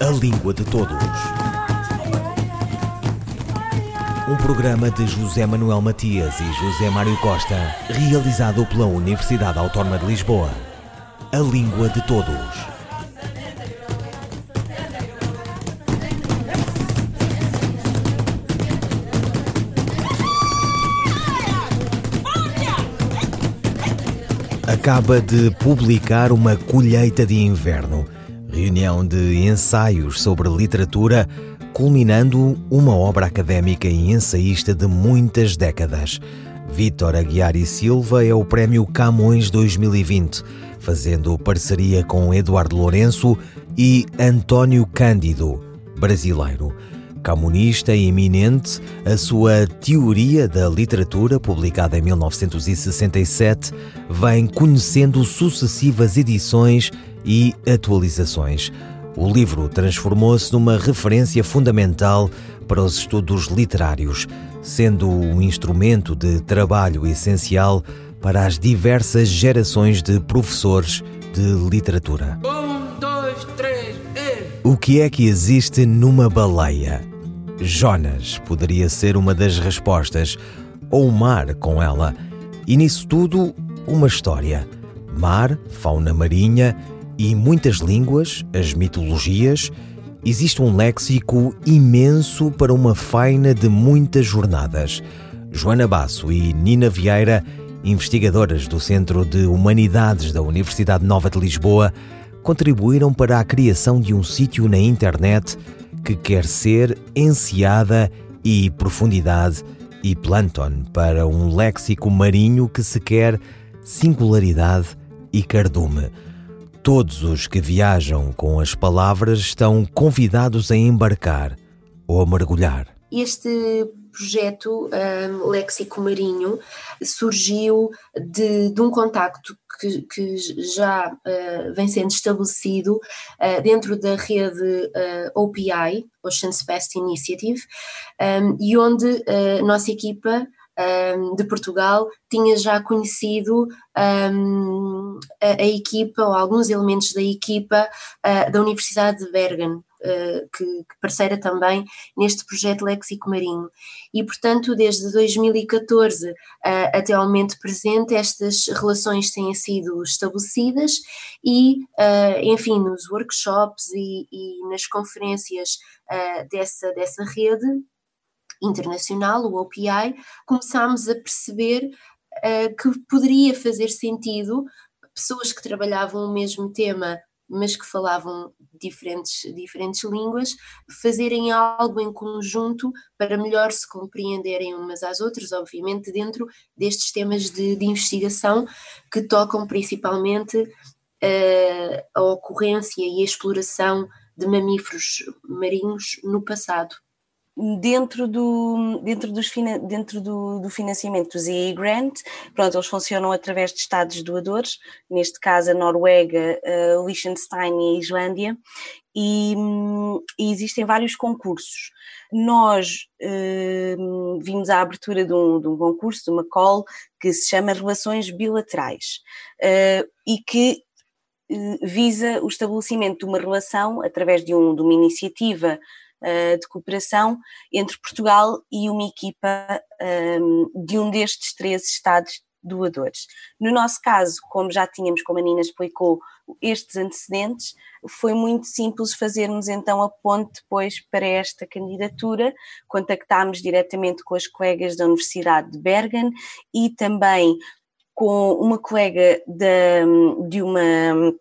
A Língua de Todos. Um programa de José Manuel Matias e José Mário Costa, realizado pela Universidade Autónoma de Lisboa. A Língua de Todos. Acaba de publicar uma colheita de inverno, reunião de ensaios sobre literatura, culminando uma obra académica e ensaísta de muitas décadas. Vítor Aguiar e Silva é o Prémio Camões 2020, fazendo parceria com Eduardo Lourenço e António Cândido, brasileiro. Camunista e eminente, a sua Teoria da Literatura, publicada em 1967, vem conhecendo sucessivas edições e atualizações. O livro transformou-se numa referência fundamental para os estudos literários, sendo um instrumento de trabalho essencial para as diversas gerações de professores de literatura. Um, dois, três, e... O que é que existe numa baleia? Jonas poderia ser uma das respostas, ou o mar com ela. E nisso tudo, uma história. Mar, fauna marinha e muitas línguas, as mitologias. Existe um léxico imenso para uma faina de muitas jornadas. Joana Basso e Nina Vieira, investigadoras do Centro de Humanidades da Universidade Nova de Lisboa, contribuíram para a criação de um sítio na internet que quer ser enseada e profundidade e plâncton para um léxico marinho que se quer singularidade e cardume. Todos os que viajam com as palavras estão convidados a embarcar ou a mergulhar. Este projeto um, Léxico Marinho surgiu de, de um contacto que, que já uh, vem sendo estabelecido uh, dentro da rede uh, OPI, Ocean's Best Initiative, um, e onde a nossa equipa um, de Portugal tinha já conhecido um, a, a, equipa ou alguns elementos da equipa uh, da Universidade de Bergen, uh, que, que, parceira também neste projeto Léxico Marinho. E, portanto, desde 2014 uh, até ao momento presente, estas relações têm sido estabelecidas e, enfim, nos workshops e, e nas conferências dessa, dessa rede, internacional, o OPI, começámos a perceber uh, que poderia fazer sentido pessoas que trabalhavam o mesmo tema mas que falavam diferentes, diferentes línguas, fazerem algo em conjunto para melhor se compreenderem umas às outras, obviamente, dentro destes temas de, de investigação que tocam principalmente uh, a ocorrência e a exploração de mamíferos marinhos no passado dentro do, dentro dos, dentro do, do financiamento do ZE Grant, pronto, eles funcionam através de estados doadores, neste caso a Noruega, a Liechtenstein e a Islândia, e, e existem vários concursos. Nós eh, vimos a abertura de um, de um, concurso, de uma call, que se chama Relações Bilaterais, eh, e que eh, visa o estabelecimento de uma relação através de, um, de uma iniciativa de cooperação entre Portugal e uma equipa ehm, de um destes três Estados doadores. No nosso caso, como já tínhamos, como a Nina explicou, estes antecedentes, foi muito simples fazermos então a ponte depois para esta candidatura. Contactámos diretamente com as colegas da Universidade de Bergen e também com uma colega de, de uma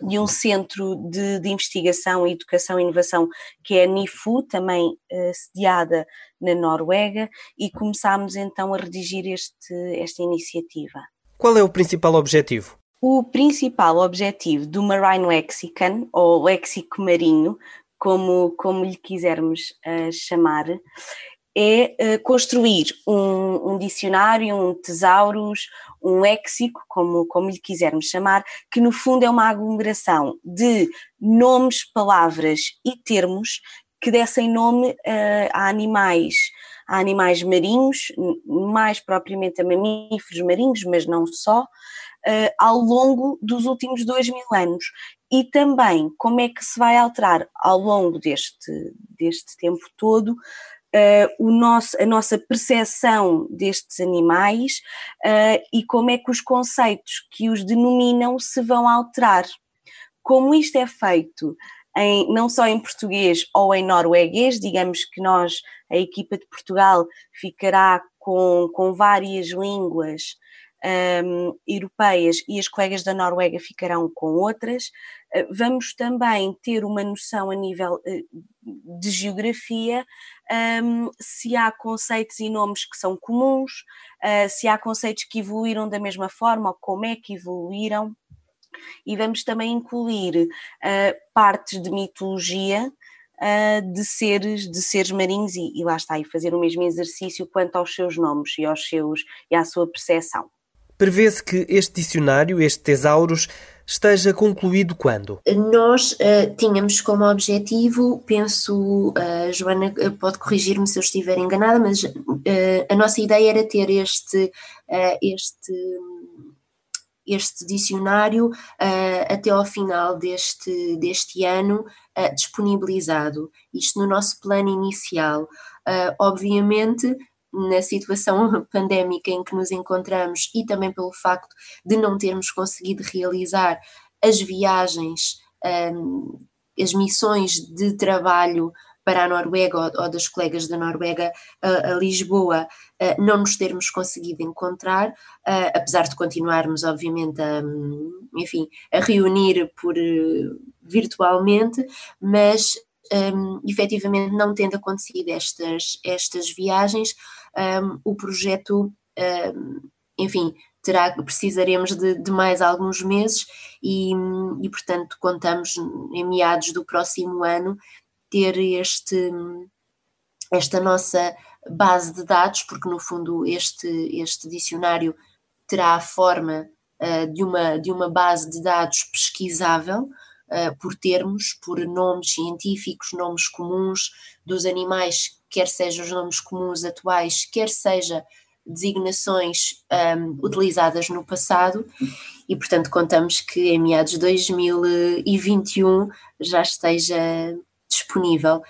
de um centro de, de, investigação, educação e inovação que é a NIFU, também uh, sediada na Noruega, e começámos então a redigir este, esta iniciativa. Qual é o principal objetivo? O principal objetivo do Marine Lexicon, ou léxico marinho, como, como lhe quisermos uh, chamar, é uh, construir um, um, dicionário, um tesauros, um léxico, como, como lhe quisermos chamar, que no fundo é uma aglomeração de nomes, palavras e termos que dessem nome uh, a animais, a animais marinhos, mais propriamente a mamíferos marinhos, mas não só, uh, ao longo dos últimos dois mil anos. e também como é que se vai alterar ao longo deste, deste tempo todo uh, o nosso, a nossa percepção destes animais uh, e como é que os conceitos que os denominam se vão alterar. Como isto é feito em, não só em português ou em norueguês, digamos que nós, a equipa de Portugal, ficará com, com várias línguas um, europeias e as colegas da Noruega ficarão com outras. Uh, vamos também ter uma noção a nível uh, de geografia, um, se há conceitos e nomes que são comuns, uh, se há conceitos que evoluíram da mesma forma ou como é que evoluíram. E vamos também incluir partes de mitologia, de seres de seres marinhos e, e, lá está e fazer o mesmo exercício quanto aos seus nomes e aos seus e à sua percepção. Prevê-se que este dicionário, este Tesauros, esteja concluído quando? Nós uh, tínhamos como objetivo, penso, uh, Joana pode corrigir-me se eu estiver enganada, mas uh, a nossa ideia era ter este, este, este dicionário até ao final deste, deste ano disponibilizado. Isto no nosso plano inicial. obviamente, na situação pandémica em que nos encontramos e também pelo facto de não termos conseguido realizar as viagens, um, as missões de trabalho para a Noruega ou, ou das colegas da Noruega a, a Lisboa, uh, não nos termos conseguido encontrar, uh, apesar de continuarmos, obviamente, a, enfim, a reunir por uh, virtualmente, mas um, efetivamente não tendo acontecido estas, estas viagens, um, o projeto, um, enfim, terá, precisaremos de, de, mais alguns meses e, e, portanto, contamos em meados do próximo ano ter este, esta nossa base de dados, porque no fundo este, este dicionário terá a forma uh, de, uma, de uma base de dados pesquisável, uh, por termos, por nomes científicos, nomes comuns dos animais, quer sejam os nomes comuns atuais, quer seja designações um, utilizadas no passado e, portanto, contamos que em meados de 2021 já esteja disponível.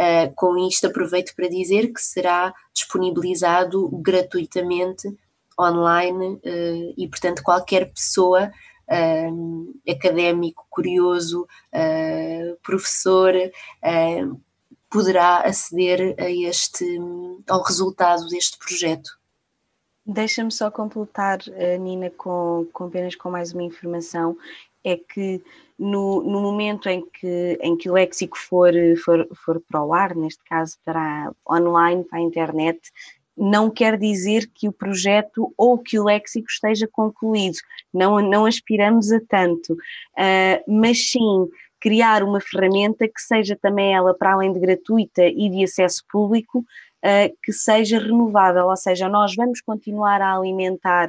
Uh, com isto, aproveito para dizer que será disponibilizado gratuitamente online uh, e, portanto, qualquer pessoa uh, académico, curioso, uh, professor, uh, poderá aceder a este, ao resultado deste projeto. Deixa-me só completar, Nina, com, com apenas com mais uma informação, é que no, no momento em que, em que o léxico for, for, for para o ar, neste caso para online, para a internet, não quer dizer que o projeto ou que o léxico esteja concluído, não, não aspiramos a tanto, uh, mas sim criar uma ferramenta que seja também ela, para além de gratuita e de acesso público, uh, que seja renovável, ou seja, nós vamos continuar a alimentar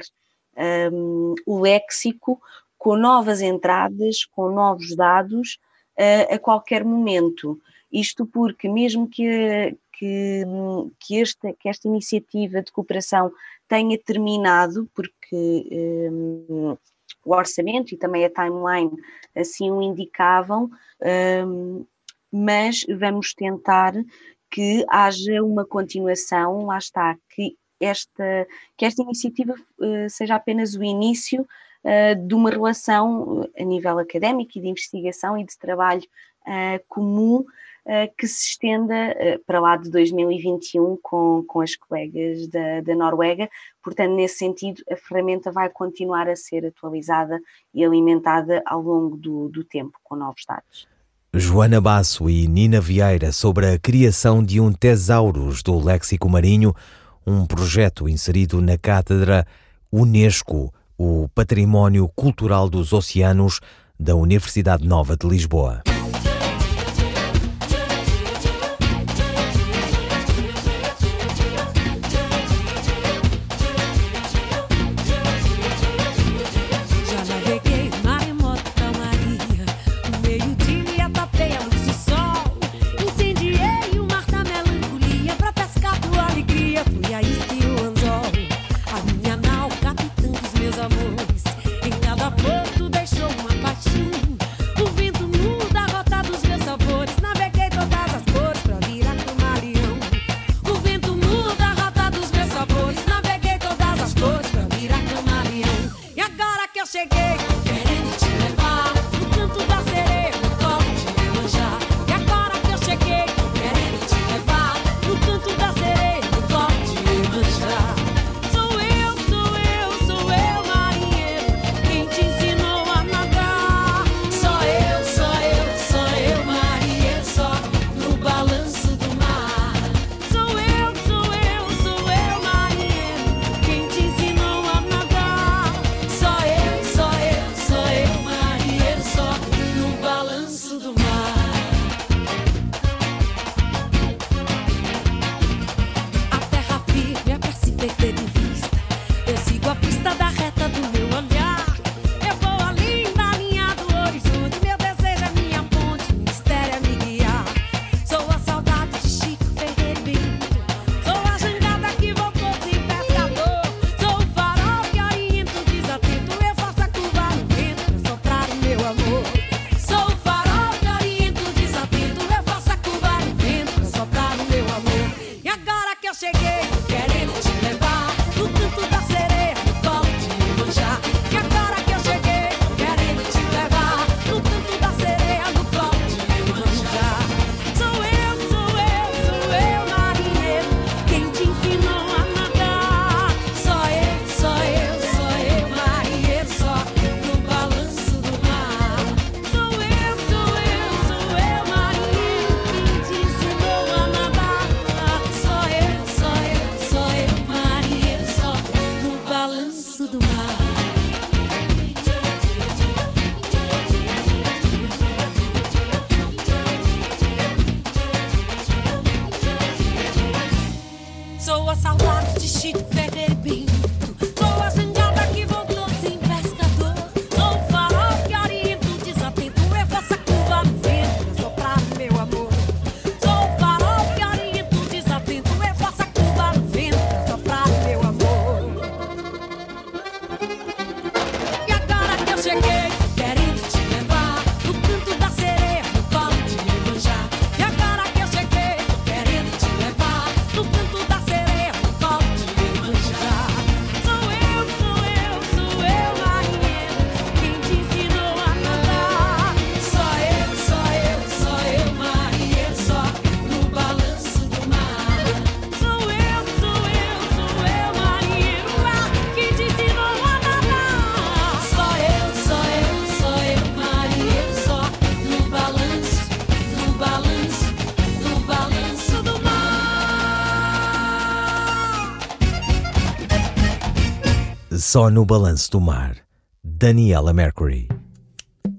um, o léxico com novas entradas, com novos dados uh, a qualquer momento. Isto porque, mesmo que, que, que, esta, que esta iniciativa de cooperação tenha terminado, porque um, o orçamento e também a timeline assim o indicavam, um, mas vamos tentar que haja uma continuação, lá está, que esta, que esta iniciativa uh, seja apenas o início uh, de uma relação a nível académico e de investigação e de trabalho uh, comum eh, que se estenda eh, para lá de 2021 com, com as colegas da, da Noruega. Portanto, nesse sentido, a ferramenta vai continuar a ser atualizada e alimentada ao longo do, do tempo com novos dados. Joana Basso e Nina Vieira sobre a criação de um Tesaurus do Léxico Marinho, um projeto inserido na cátedra Unesco, o Património Cultural dos Oceanos, da Universidade Nova de Lisboa. Só no balanço do mar. Daniela Mercury.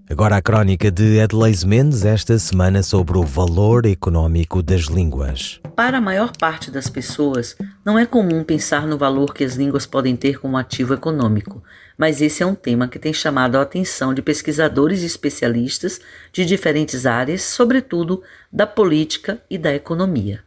Agora a crónica de Adelaide Mendes esta semana sobre o valor econômico das línguas. Para a maior parte das pessoas, não é comum pensar no valor que as línguas podem ter como ativo econômico, mas esse é um tema que tem chamado a atenção de pesquisadores e especialistas de diferentes áreas, sobretudo da política e da economia.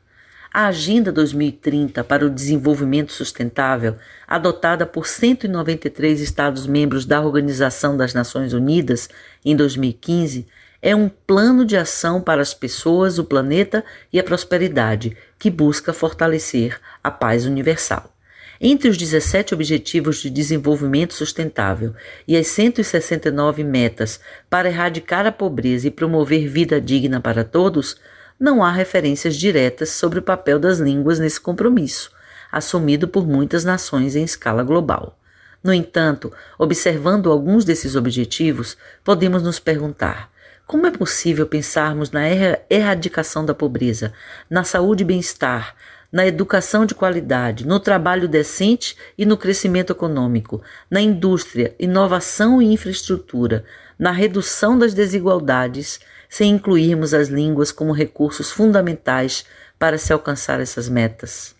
A Agenda 2030 para o Desenvolvimento Sustentável, adotada por 193 Estados-membros da Organização das Nações Unidas em 2015, é um plano de ação para as pessoas, o planeta e a prosperidade que busca fortalecer a paz universal. Entre os 17 Objetivos de Desenvolvimento Sustentável e as 169 metas para erradicar a pobreza e promover vida digna para todos, não há referências diretas sobre o papel das línguas nesse compromisso, assumido por muitas nações em escala global. No entanto, observando alguns desses objetivos, podemos nos perguntar: como é possível pensarmos na erradicação da pobreza, na saúde e bem-estar, na educação de qualidade, no trabalho decente e no crescimento econômico, na indústria, inovação e infraestrutura, na redução das desigualdades sem incluirmos as línguas como recursos fundamentais para se alcançar essas metas.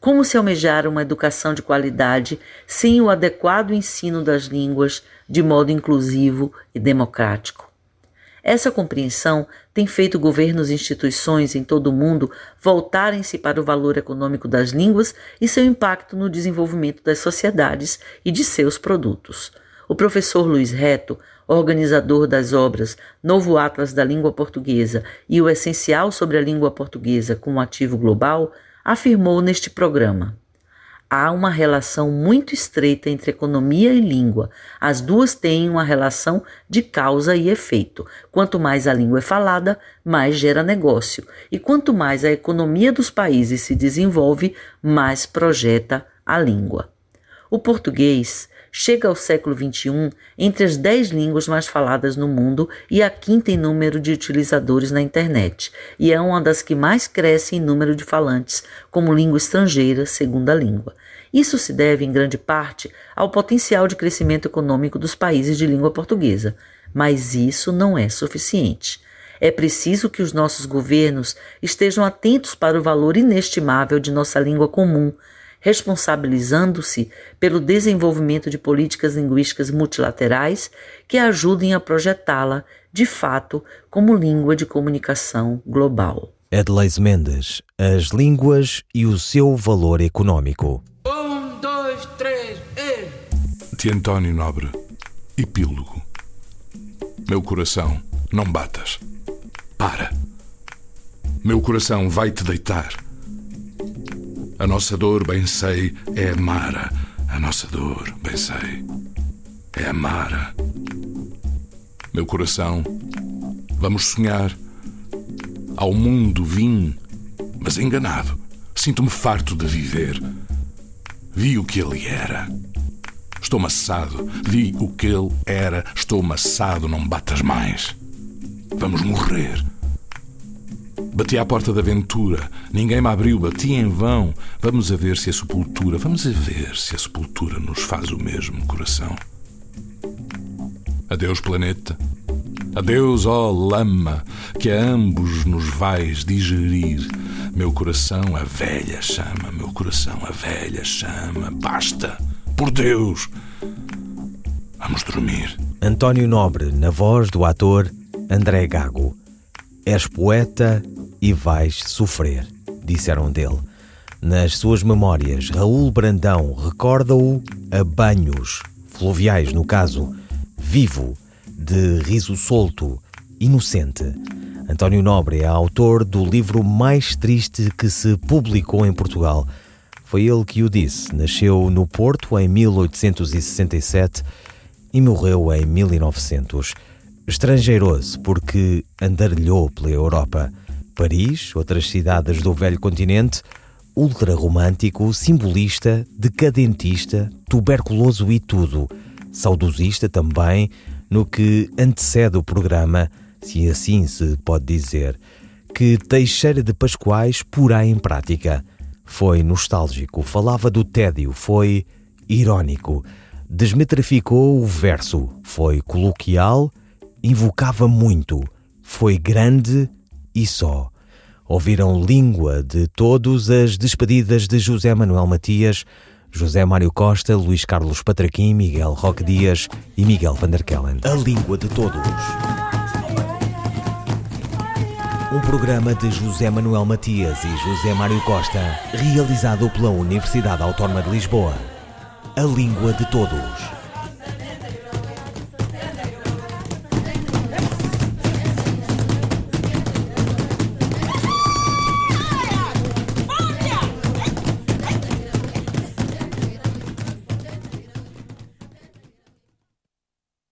Como se almejar uma educação de qualidade sem o adequado ensino das línguas de modo inclusivo e democrático? Essa compreensão tem feito governos e instituições em todo o mundo voltarem-se para o valor econômico das línguas e seu impacto no desenvolvimento das sociedades e de seus produtos. O professor Luiz Reto organizador das obras Novo Atlas da Língua Portuguesa e o Essencial sobre a Língua Portuguesa como Ativo Global, afirmou neste programa. Há uma relação muito estreita entre economia e língua. As duas têm uma relação de causa e efeito. Quanto mais a língua é falada, mais gera negócio. E quanto mais a economia dos países se desenvolve, mais projeta a língua. O português chega ao século XXI entre as dez línguas mais faladas no mundo e a quinta em número de utilizadores na internet, e é uma das que mais cresce em número de falantes como língua estrangeira, segunda língua. Isso se deve, em grande parte, ao potencial de crescimento econômico dos países de língua portuguesa, mas isso não é suficiente. É preciso que os nossos governos estejam atentos para o valor inestimável de nossa língua comum, responsabilizando-se pelo desenvolvimento de políticas linguísticas multilaterais que ajudem a projetá-la, de fato, como língua de comunicação global. Edleis Mendes, as línguas e o seu valor econômico. Um, dois, três, e... De António Nobre, Epílogo. Meu coração, não batas. Para. Meu coração vai te deitar. A nossa dor, bem sei, é amara. A nossa dor, bem sei, é amara. Meu coração, vamos sonhar. Ao mundo vim, mas enganado. Sinto-me farto de viver. Vi o que ele era. Estou maçado. Vi o que ele era. Estou maçado. Não batas mais. Vamos morrer. Bati à porta da aventura. Ninguém me abriu. Bati em vão. Vamos a ver se a sepultura. Vamos a ver se a sepultura nos faz o mesmo coração. Adeus, planeta. Adeus, ó lama, que a ambos nos vais digerir. Meu coração, a velha chama. Meu coração, a velha chama. Basta! Por Deus! Vamos dormir. António Nobre, na voz do ator André Gago. És poeta e vais sofrer, disseram dele. Nas suas memórias, Raul Brandão recorda-o a banhos, fluviais no caso, vivo, de riso solto, inocente. António Nobre é autor do livro mais triste que se publicou em Portugal. Foi ele que o disse. Nasceu no Porto em 1867 e morreu em 1900. Estrangeirou-se porque andarilhou pela Europa. Paris, outras cidades do velho continente, ultra-romântico, simbolista, decadentista, tuberculoso e tudo. Saudosista também, no que antecede o programa, se assim se pode dizer, que Teixeira de Pascoais porá em prática. Foi nostálgico, falava do tédio, foi irónico, desmetrificou o verso, foi coloquial, invocava muito, foi grande e só. Ouviram língua de todos as despedidas de José Manuel Matias, José Mário Costa, Luís Carlos Patraquim, Miguel Roque Dias e Miguel van der Kellen. A língua de todos. Um programa de José Manuel Matias e José Mário Costa, realizado pela Universidade Autónoma de Lisboa. A língua de todos.